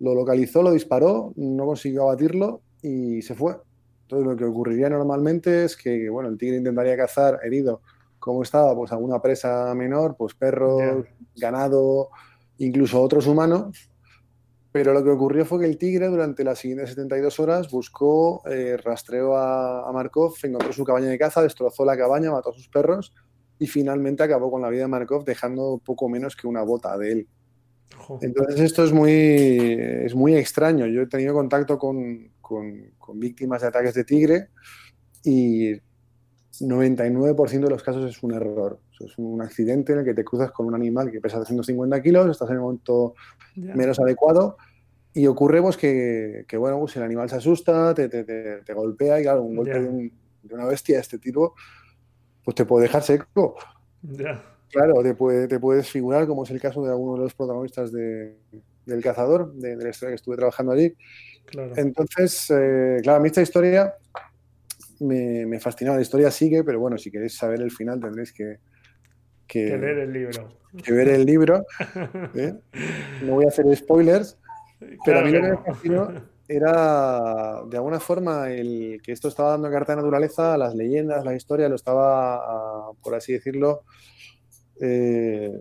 lo localizó, lo disparó, no consiguió abatirlo y se fue. Entonces lo que ocurriría normalmente es que bueno, el tigre intentaría cazar herido, como estaba, pues alguna presa menor, pues perros, ganado, incluso otros humanos, Pero lo que ocurrió fue que el tigre durante las siguientes 72 horas buscó, eh, rastreó a, Markov, encontró su cabaña de caza, destrozó la cabaña, mató a sus perros y finalmente acabó con la vida de Markov dejando poco menos que una bota de él. Entonces esto es muy, es muy extraño. Yo he tenido contacto con, con, con víctimas de ataques de tigre y 99% de los casos es un error. Es un accidente en el que te cruzas con un animal que pesa 250 kilos, estás en el momento menos adecuado y ocurre pues, que, que, bueno, pues el animal se asusta, te, te, te, golpea y claro, un golpe de, una bestia de este tipo pues te puede dejar seco. Claro, te, puede, te puedes figurar, como es el caso de alguno de los protagonistas de, del cazador, de, la historia que estuve trabajando allí. Entonces, eh, claro, a mí esta historia me, me fascinaba. La historia sigue, pero bueno, si queréis saber el final tendréis que,
que, ver el libro.
Que ver el libro. ¿eh? No voy a hacer spoilers, pero a mí lo que me fascinó era, de alguna forma, el que esto estaba dando carta de naturaleza a las leyendas, la historia, lo estaba, por así decirlo, eh,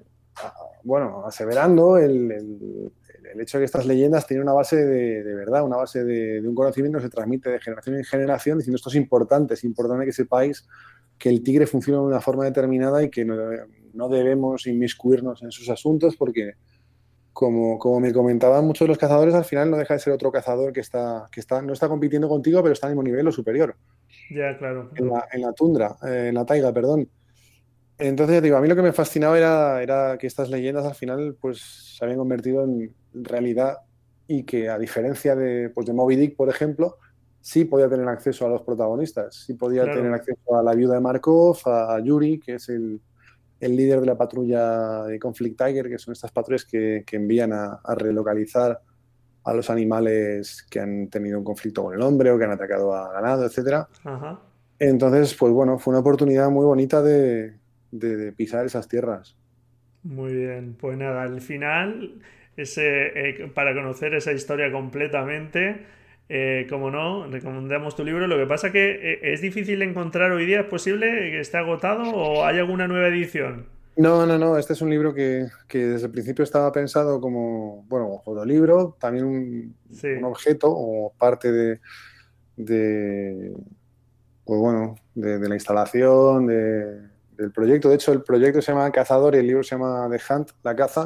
bueno, aseverando el, el, hecho de que estas leyendas tienen una base de, de verdad, una base de, de, un conocimiento que se transmite de generación en generación, diciendo esto es importante, es importante que sepáis que el tigre funciona de una forma determinada y que no, no debemos inmiscuirnos en sus asuntos porque, como, como, me comentaban muchos de los cazadores, al final no deja de ser otro cazador que, está, que está, no está compitiendo contigo, pero está al mismo nivel o superior.
Ya, claro.
En la, en la tundra, eh, en la taiga, perdón. Entonces, digo, a mí lo que me fascinaba era, era que estas leyendas al final pues, se habían convertido en realidad y que a diferencia de, pues, de Moby Dick, por ejemplo, sí podía tener acceso a los protagonistas, sí podía tener acceso a la viuda de Markov, a Yuri, que es el, el líder de la patrulla de Conflict Tiger, que son estas patrullas que, que envían a, relocalizar a los animales que han tenido un conflicto con el hombre o que han atacado a ganado, etc. Entonces, pues bueno, fue una oportunidad muy bonita de, de, pisar esas tierras.
Muy bien, pues nada, al final, ese, eh, para conocer esa historia completamente, eh, como no, recomendamos tu libro. Lo que pasa que eh, es difícil encontrar hoy día. ¿Es posible que esté agotado o hay alguna nueva edición?
No, no, no. Este es un libro que, desde el principio estaba pensado como, bueno, un fotolibro, también un, objeto o parte de, de pues bueno, de, la instalación, del proyecto. De hecho, el proyecto se llama Cazador y el libro se llama The Hunt, la caza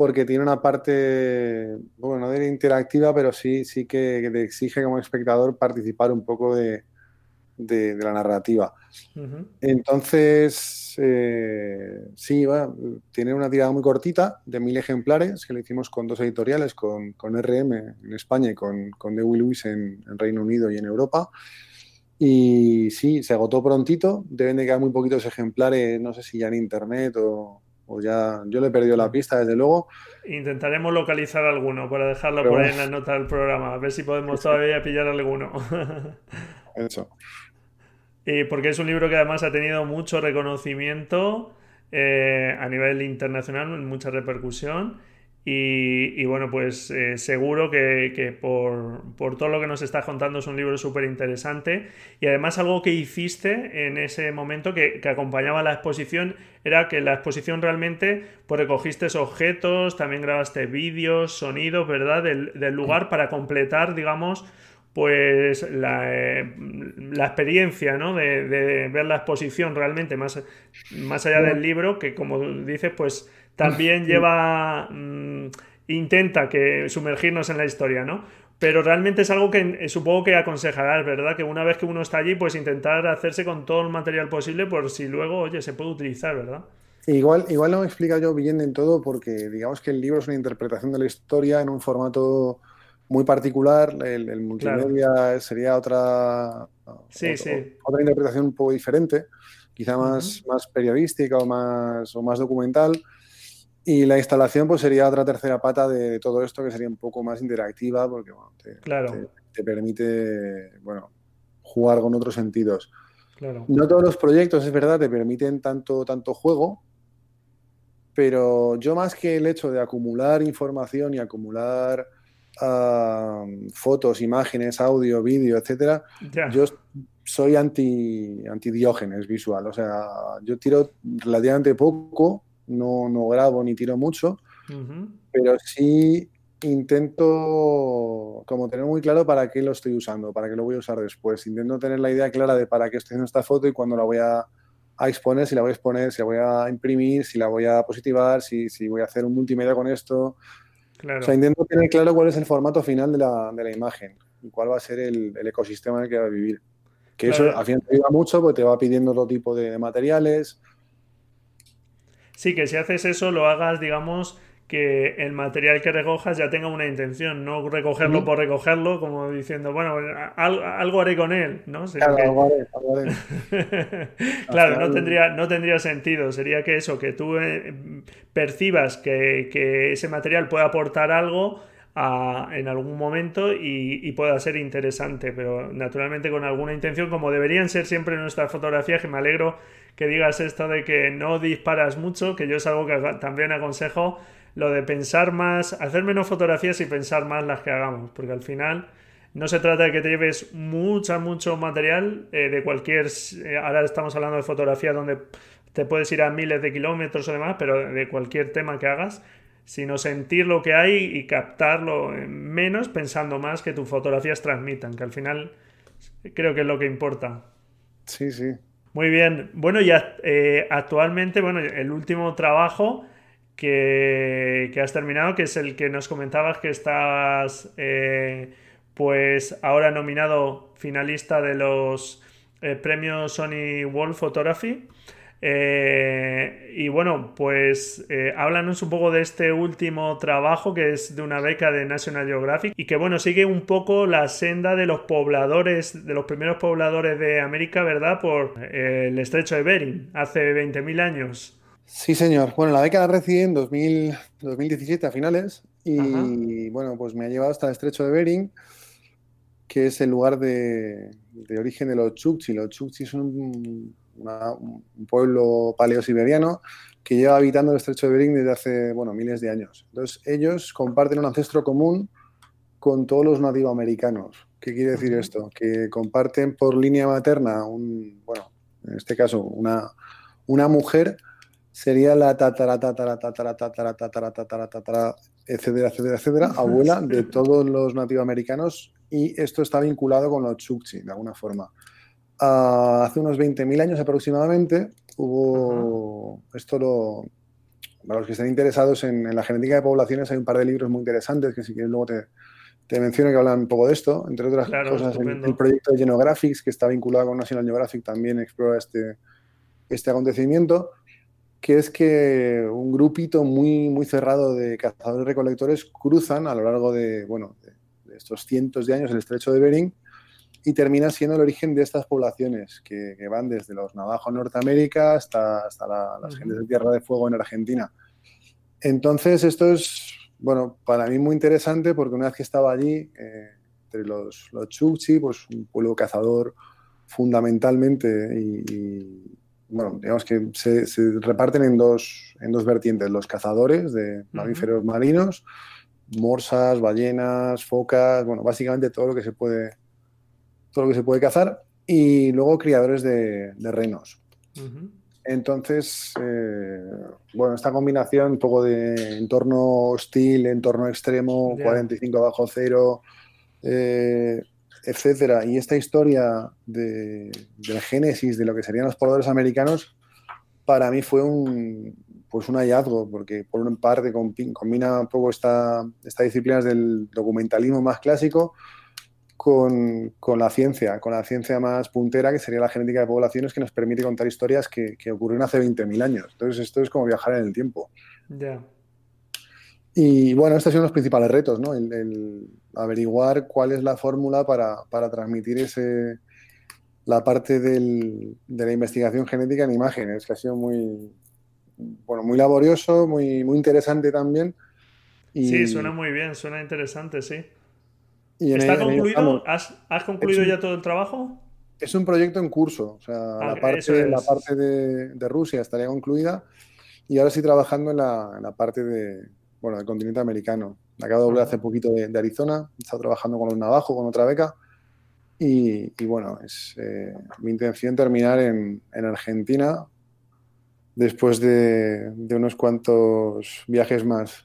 porque tiene una parte, bueno, no de interactiva, pero sí, sí que, te exige como espectador participar un poco de, la narrativa. Entonces, eh, sí, tiene una tirada muy cortita, de mil ejemplares, que lo hicimos con dos editoriales, con, RM en España y con, con Dewey Lewis en, en, Reino Unido y en Europa. Y sí, se agotó prontito, deben de quedar muy poquitos ejemplares, no sé si ya en internet o, o ya yo le he perdido la pista, desde luego.
Intentaremos localizar alguno para dejarlo por ahí en la nota del programa, a ver si podemos todavía pillar alguno.
Eso.
Y porque es un libro que además ha tenido mucho reconocimiento eh, a nivel internacional, mucha repercusión. Y, bueno, pues eh, seguro que, por, todo lo que nos estás contando es un libro súper interesante. Y además algo que hiciste en ese momento que, acompañaba la exposición era que la exposición realmente pues recogiste objetos, también grabaste vídeos, sonidos, ¿verdad? Del, lugar para completar, digamos, pues la, eh, experiencia, ¿no? De, de, ver la exposición realmente más, más allá del libro, que como dices, pues también lleva, mm, intenta que sumergirnos en la historia, ¿no? Pero realmente es algo que eh, supongo que aconsejarás, ¿verdad? Que una vez que uno está allí, pues intentar hacerse con todo el material posible por si luego, oye, se puede utilizar, ¿verdad?
Igual, igual no me explica yo bien en todo porque digamos que el libro es una interpretación de la historia en un formato muy particular, el, multimedia sería otra,
sí, sí.
otra interpretación un poco diferente, quizá más, más periodística o más, o más documental. Y la instalación pues sería otra tercera pata de todo esto que sería un poco más interactiva porque bueno, te,
claro.
te, permite bueno, jugar con otros sentidos.
Claro.
No todos los proyectos, es verdad, te permiten tanto, tanto juego, pero yo más que el hecho de acumular información y acumular fotos, imágenes, audio, vídeo, etcétera, yo soy anti, anti diógenes visual. O sea, yo tiro relativamente poco no, no grabo ni tiro mucho, pero sí intento como tener muy claro para qué lo estoy usando, para qué lo voy a usar después. Intento tener la idea clara de para qué estoy haciendo esta foto y cuándo la voy a, exponer, si la voy a exponer, si la voy a imprimir, si la voy a positivar, si, si voy a hacer un multimedia con esto. O sea, intento tener claro cuál es el formato final de la, de la imagen y cuál va a ser el, el, ecosistema en el que va a vivir. Que eso al final te ayuda mucho porque te va pidiendo otro tipo de materiales.
Sí, que si haces eso lo hagas, digamos, que el material que recojas ya tenga una intención, no recogerlo por recogerlo, como diciendo, bueno, algo, haré con él, ¿no? Claro, no, tendría, no tendría sentido. Sería que eso, que tú eh, percibas que, ese material puede aportar algo en algún momento y, pueda ser interesante, pero naturalmente con alguna intención, como deberían ser siempre nuestras fotografías, que me alegro que digas esto de que no disparas mucho, que yo es algo que también aconsejo lo de pensar más, hacer menos fotografías y pensar más las que hagamos, porque al final no se trata de que te lleves mucho, mucho material eh, de cualquier... Eh, ahora estamos hablando de fotografía donde te puedes ir a miles de kilómetros o demás, pero de cualquier tema que hagas, sino sentir lo que hay y captarlo menos pensando más que tus fotografías transmitan, que al final creo que es lo que importa.
Sí, sí.
Muy bien. Bueno, ya eh, actualmente, bueno, el último trabajo que, has terminado, que es el que nos comentabas que estás eh, pues ahora nominado finalista de los eh, premios Sony World Photography. Eh, y bueno, pues háblanos un poco de este último trabajo que es de una beca de National Geographic y que bueno, sigue un poco la senda de los pobladores, de los primeros pobladores de América, ¿verdad? Por el estrecho de Bering, hace 20.000 años.
Sí, señor. Bueno, la beca la recibí en 2017 a finales y bueno, pues me ha llevado hasta el estrecho de Bering, que es el lugar de, origen de los Chukchi. Los Chukchi son un, pueblo paleo-siberiano que lleva habitando el estrecho de Bering desde hace, bueno, miles de años. Entonces, ellos comparten un ancestro común con todos los nativoamericanos. ¿Qué quiere decir esto? Que comparten por línea materna, un, bueno, en este caso, una, una mujer sería la tatara, tatara, tatara, tatara, tatara, tatara, tatara, etcétera, etcétera, etcétera, abuela de todos los nativoamericanos y esto está vinculado con los Chukchi, de alguna forma. Hace unos 20.000 años aproximadamente hubo, esto lo, para los que estén interesados en, la genética de poblaciones hay un par de libros muy interesantes que si quieres luego te, te menciono que hablan un poco de esto, entre otras cosas el, proyecto de Genographics que está vinculado con National Geographic también explora este, este acontecimiento que es que un grupito muy, muy cerrado de cazadores recolectores cruzan a lo largo de, bueno, de, estos cientos de años el estrecho de Bering y termina siendo el origen de estas poblaciones que, van desde los navajos en Norteamérica hasta, hasta las gentes de Tierra de Fuego en Argentina. Entonces, esto es, bueno, para mí muy interesante porque una vez que estaba allí, eh, entre los, los Chukchi, pues un pueblo cazador fundamentalmente y bueno, digamos que se, reparten en dos, en dos vertientes, los cazadores de mamíferos marinos, morsas, ballenas, focas, bueno, básicamente todo lo que se puede, todo lo que se puede cazar, y luego criadores de, renos. Entonces, eh, bueno, esta combinación, un poco de entorno hostil, entorno extremo, 45 bajo cero, eh, etcétera. Y esta historia de, del génesis de lo que serían los pobladores americanos, para mí fue un, pues un hallazgo, porque por una parte combina un poco esta, esta disciplinas del documentalismo más clásico con, con, la ciencia, con la ciencia más puntera, que sería la genética de poblaciones, que nos permite contar historias que, que ocurrieron hace 20.000 años. Entonces, esto es como viajar en el tiempo.
Ya.
Y bueno, estos son los principales retos, ¿no? El, averiguar cuál es la fórmula para, transmitir ese, la parte de la investigación genética en imágenes, que ha sido muy, bueno, muy laborioso, muy, muy interesante también.
sí, suena muy bien, suena interesante, sí. ¿Está concluido? ¿Has, concluido ya todo el trabajo?
Es un proyecto en curso, o sea, ah, la parte, la parte de, Rusia estaría concluida y ahora estoy trabajando en la parte de, bueno, del continente americano. Acabo de volver hace poquito de, Arizona, he estado trabajando con los Navajo, con otra beca. Y, bueno, es eh, mi intención terminar en, Argentina después de, unos cuantos viajes más.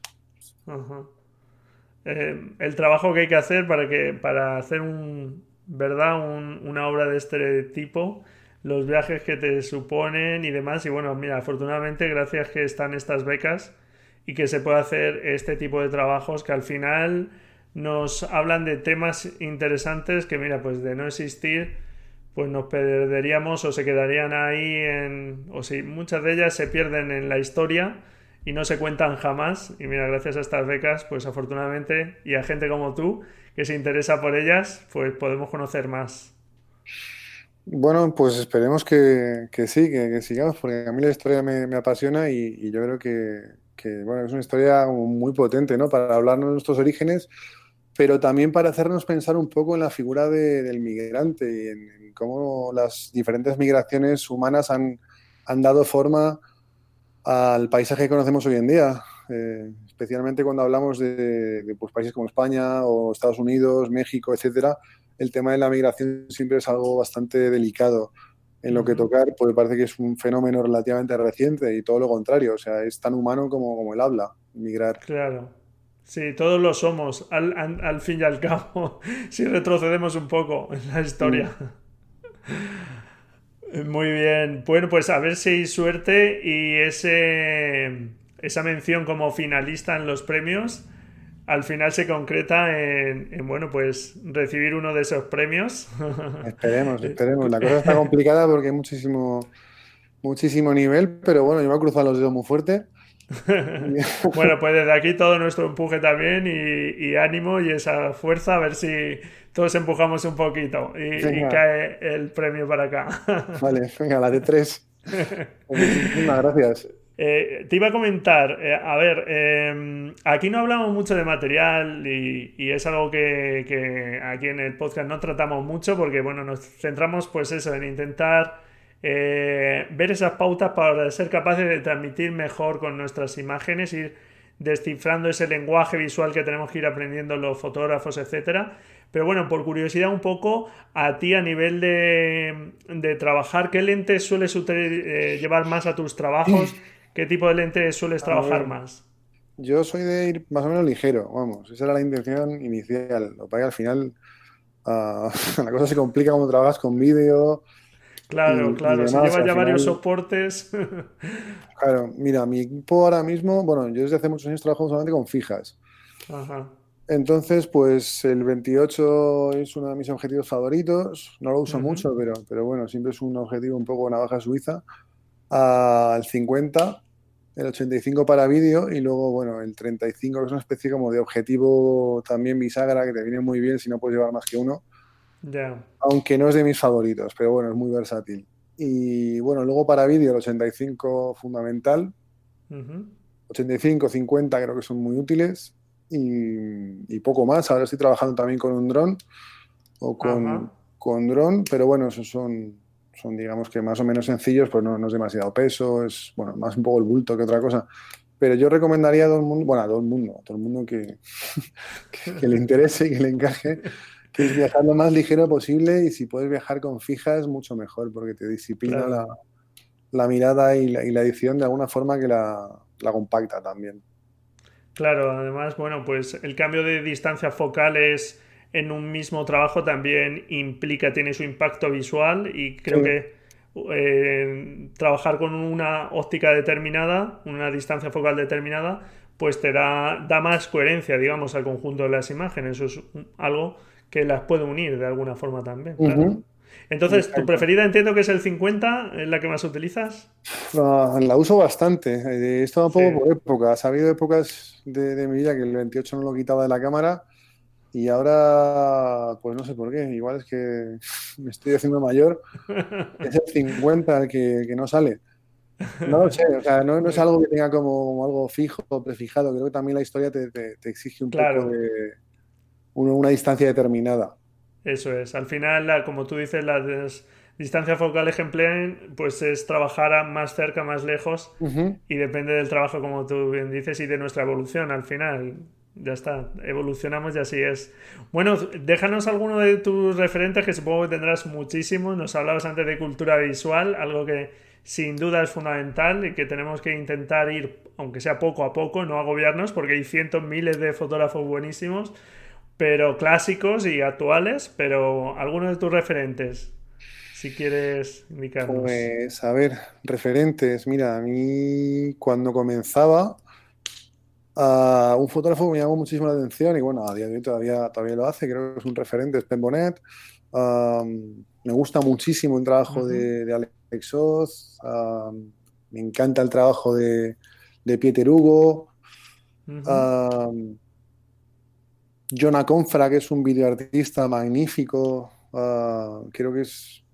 Eh, el trabajo que hay que hacer para, que, para hacer un, ¿verdad? una obra de este tipo, los viajes que te suponen y demás. Y bueno, mira, afortunadamente, gracias que están estas becas y que se puede hacer este tipo de trabajos que al final nos hablan de temas interesantes que, mira, pues de no existir, pues nos perderíamos o se quedarían ahí en. o si muchas de ellas se pierden en la historia y no se cuentan jamás. Y mira, gracias a estas becas, pues afortunadamente, y a gente como tú que se interesa por ellas, pues podemos conocer más.
Bueno, pues esperemos que, sí, que, sigamos, porque a mí la historia me, apasiona y, yo creo que, bueno, es una historia muy potente, ¿no? Para hablarnos de nuestros orígenes, pero también para hacernos pensar un poco en la figura del migrante y en, cómo las diferentes migraciones humanas han, han dado forma al paisaje que conocemos hoy en día, eh, especialmente cuando hablamos de, pues, países como España o Estados Unidos, México, etcétera. El tema de la migración siempre es algo bastante delicado en lo que tocar, porque parece que es un fenómeno relativamente reciente y todo lo contrario, o sea, es tan humano como, como el habla, migrar.
Claro. Sí, todos lo somos, al, al, fin y al cabo, si retrocedemos un poco en la historia. Muy bien. Bueno, pues a ver si hay suerte y ese, esa mención como finalista en los premios al final se concreta en, bueno, pues recibir uno de esos premios.
Esperemos, esperemos. La cosa está complicada porque hay muchísimo, muchísimo nivel, pero bueno, yo me he cruzado los dedos muy fuerte.
bueno, pues desde aquí todo nuestro empuje también y, y, ánimo y esa fuerza, a ver si todos empujamos un poquito y, cae el premio para acá.
Vale, venga, la de tres. Muchísimas gracias.
Eh, te iba a comentar, eh, a ver, em, aquí no hablamos mucho de material y, es algo que, aquí en el podcast no tratamos mucho porque, bueno, nos centramos pues eso, en intentar eh, ver esas pautas para ser capaces de transmitir mejor con nuestras imágenes, ir descifrando ese lenguaje visual que tenemos que ir aprendiendo los fotógrafos, etcétera. Pero bueno, por curiosidad un poco, a ti a nivel de, trabajar, ¿qué lentes sueles eh, llevar más a tus trabajos? ¿Qué tipo de lentes sueles trabajar más?
Yo soy de ir más o menos ligero, vamos, esa era la intención inicial. Lo que al final ah, la cosa se complica cuando trabajas con vídeo.
Claro, claro, se lleva ya varios soportes.
claro, mira, mi equipo ahora mismo, bueno, yo desde hace muchos años trabajo solamente con fijas. Ajá. Entonces, pues el 28 es uno de mis objetivos favoritos. No lo uso mucho, pero, pero bueno, siempre es un objetivo un poco navaja suiza. Al 50, el 85 para vídeo y luego, bueno, el 35 que es una especie como de objetivo también bisagra que te viene muy bien si no puedes llevar más que uno. Aunque no es de mis favoritos, pero bueno, es muy versátil. Y bueno, luego para vídeo el 85 fundamental. 85, 50 creo que son muy útiles y, poco más. Ahora estoy trabajando también con un dron o con, con dron, pero bueno, esos son, son digamos que más o menos sencillos, pues no, no, es demasiado peso, es bueno, más un poco el bulto que otra cosa. Pero yo recomendaría a todo el mundo, bueno, a todo el mundo, a todo el mundo que, que, le interese y que le encaje, que es viajar lo más ligero posible y si puedes viajar con fijas, mucho mejor, porque te disciplina la, la, mirada y la, y la, edición de alguna forma que la, la compacta también.
Claro, además, bueno, pues el cambio de distancias focales en un mismo trabajo también implica, tiene su impacto visual y creo que eh, trabajar con una óptica determinada, una distancia focal determinada, pues te da, da más coherencia, digamos, al conjunto de las imágenes. Eso es algo que las puede unir de alguna forma también. Entonces, ¿tu preferida entiendo que es el 50? ¿Es la que más utilizas?
la uso bastante. He estado un poco por épocas. Ha habido épocas de, mi vida que el 28 no lo quitaba de la cámara y ahora, pues no sé por qué. Igual es que me estoy haciendo mayor. Es el 50 el que, no sale. No lo sé, o sea, no, es algo que tenga como, algo fijo o prefijado. Creo que también la historia te, exige un poco de una distancia determinada.
Eso es. Al final, como tú dices, las distancias focales que pues es trabajar más cerca, más lejos. Y depende del trabajo, como tú bien dices, y de nuestra evolución al final. Ya está, evolucionamos y así es. Bueno, déjanos alguno de tus referentes, que supongo que tendrás muchísimos. Nos hablabas antes de cultura visual, algo que sin duda es fundamental y que tenemos que intentar ir, aunque sea poco a poco, no agobiarnos, porque hay cientos, miles de fotógrafos buenísimos, pero clásicos y actuales, pero algunos de tus referentes, si quieres indicarnos.
Pues, a ver, referentes, mira, a mí cuando comenzaba, uh, un fotógrafo me llamó muchísimo la atención y bueno, a día de hoy todavía, todavía lo hace, creo que es un referente, es Pembonet. me gusta muchísimo el trabajo de, de, Alex Oz, me encanta el trabajo de, de Pieter Hugo. Uh Jonah Confra, que es un videoartista magnífico, creo que es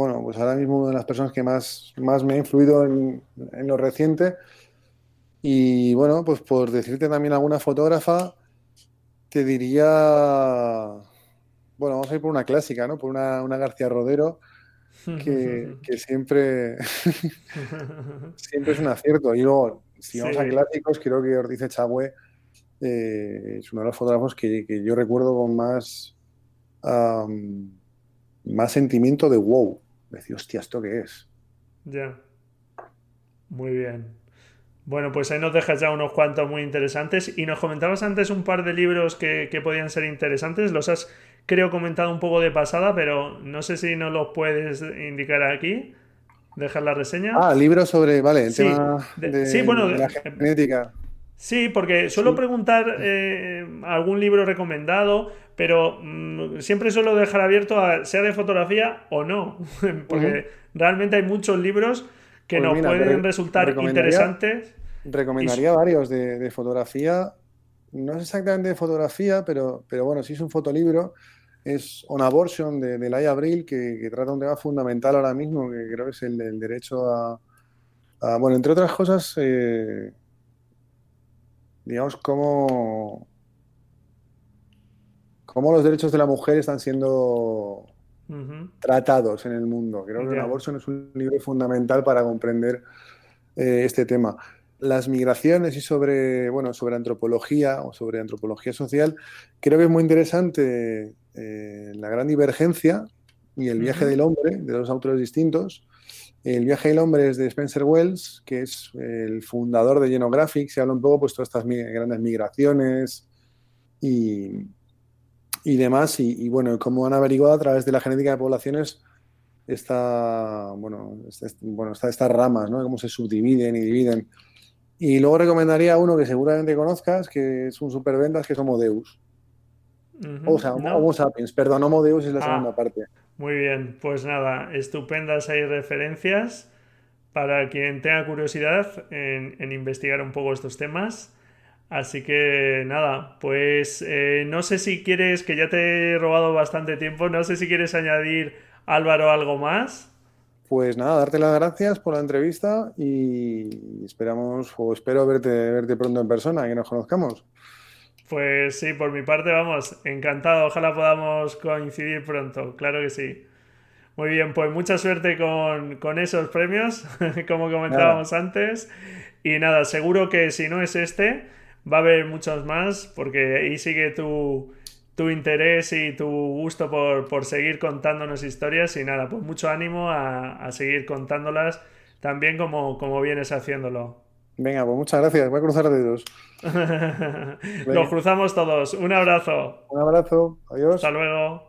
bueno, pues ahora mismo una de las personas que más, más me ha influido en, en, lo reciente. Y bueno, pues por decirte también alguna fotógrafa, te diría, bueno, vamos a ir por una clásica, ¿no? Por una, una García Rodero, que, que siempre, siempre es un acierto. Y luego, si vamos sí. a clásicos, creo que Ortiz Echagüe eh, es uno de los fotógrafos que, que yo recuerdo con más, um, más sentimiento de wow. Decir, hostia, ¿esto qué es?
Ya. Muy bien. Bueno, pues ahí nos dejas ya unos cuantos muy interesantes. Y nos comentabas antes un par de libros que, que, podían ser interesantes. Los has, creo, comentado un poco de pasada, pero no sé si nos los puedes indicar aquí. Dejar la reseña.
Ah, libros sobre, vale, el sí, tema de, de,
sí, bueno,
de la genética.
Sí, porque suelo sí. preguntar eh, algún libro recomendado, pero mmm, siempre suelo dejar abierto a sea de fotografía o no, porque uh -huh. realmente hay muchos libros que pues nos mira, pueden resultar recomendaría, interesantes.
Recomendaría y... varios de, de, fotografía, no es exactamente de fotografía, pero, pero bueno, sí es un fotolibro, es On Abortion de, de Lai Abril, que, que, trata un tema fundamental ahora mismo, que creo que es el del derecho a, a bueno, entre otras cosas... Eh, digamos, cómo, cómo los derechos de la mujer están siendo uh -huh. tratados en el mundo. Creo que yeah. Abortion es un libro fundamental para comprender eh, este tema. Las migraciones y sobre, bueno, sobre antropología o sobre antropología social, creo que es muy interesante eh, la gran divergencia y el viaje uh -huh. del hombre de dos autores distintos el viaje del hombre es de Spencer Wells, que es el fundador de Genographic. Se habla un poco pues todas estas grandes migraciones y, y demás. Y, y, bueno, cómo han averiguado a través de la genética de poblaciones esta, bueno, esta, bueno, esta, estas ramas, ¿no? Cómo se subdividen y dividen. Y luego recomendaría uno que seguramente conozcas, que es un superventas, que es Homo Deus. Uh -huh. O sea, no. Homo sapiens, perdón, Homo Deus es la ah. segunda parte.
Muy bien, pues nada, estupendas hay referencias para quien tenga curiosidad en, investigar un poco estos temas. Así que nada, pues eh, no sé si quieres, que ya te he robado bastante tiempo, no sé si quieres añadir, Álvaro, algo más.
Pues nada, darte las gracias por la entrevista y esperamos, o espero verte, verte pronto en persona, que nos conozcamos.
Pues sí, por mi parte, vamos, encantado. Ojalá podamos coincidir pronto, claro que sí. Muy bien, pues mucha suerte con, con esos premios, como comentábamos nada. antes. Y nada, seguro que si no es este, va a haber muchos más, porque ahí sigue tu, tu interés y tu gusto por, por, seguir contándonos historias. Y nada, pues mucho ánimo a, a seguir contándolas también como, como vienes haciéndolo.
Venga, pues muchas gracias. Voy a cruzar dedos.
Los cruzamos todos. Un abrazo.
Un abrazo. Adiós.
Hasta luego.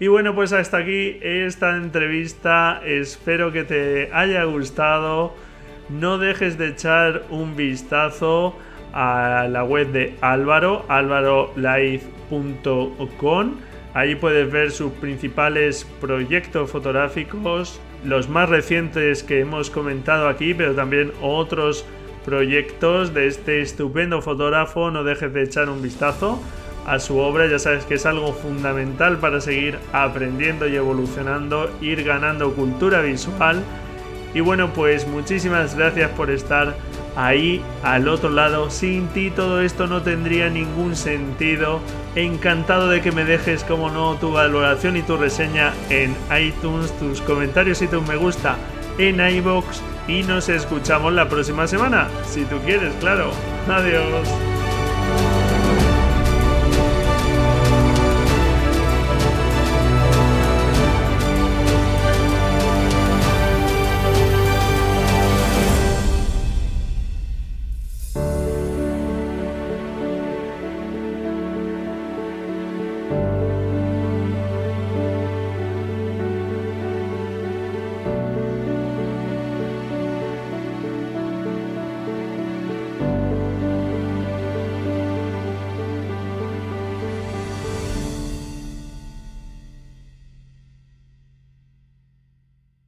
Y bueno, pues hasta aquí esta entrevista. Espero que te haya gustado. No dejes de echar un vistazo a la web de Álvaro, álvarolive.com. Ahí puedes ver sus principales proyectos fotográficos, los más recientes que hemos comentado aquí, pero también otros proyectos de este estupendo fotógrafo, no dejes de echar un vistazo a su obra, ya sabes que es algo fundamental para seguir aprendiendo y evolucionando, ir ganando cultura visual. Y bueno, pues muchísimas gracias por estar ahí al otro lado. Sin ti todo esto no tendría ningún sentido. Encantado de que me dejes, como no, tu valoración y tu reseña en iTunes, tus comentarios y tu me gusta en iBox y nos escuchamos la próxima semana, si tú quieres, claro. Adiós.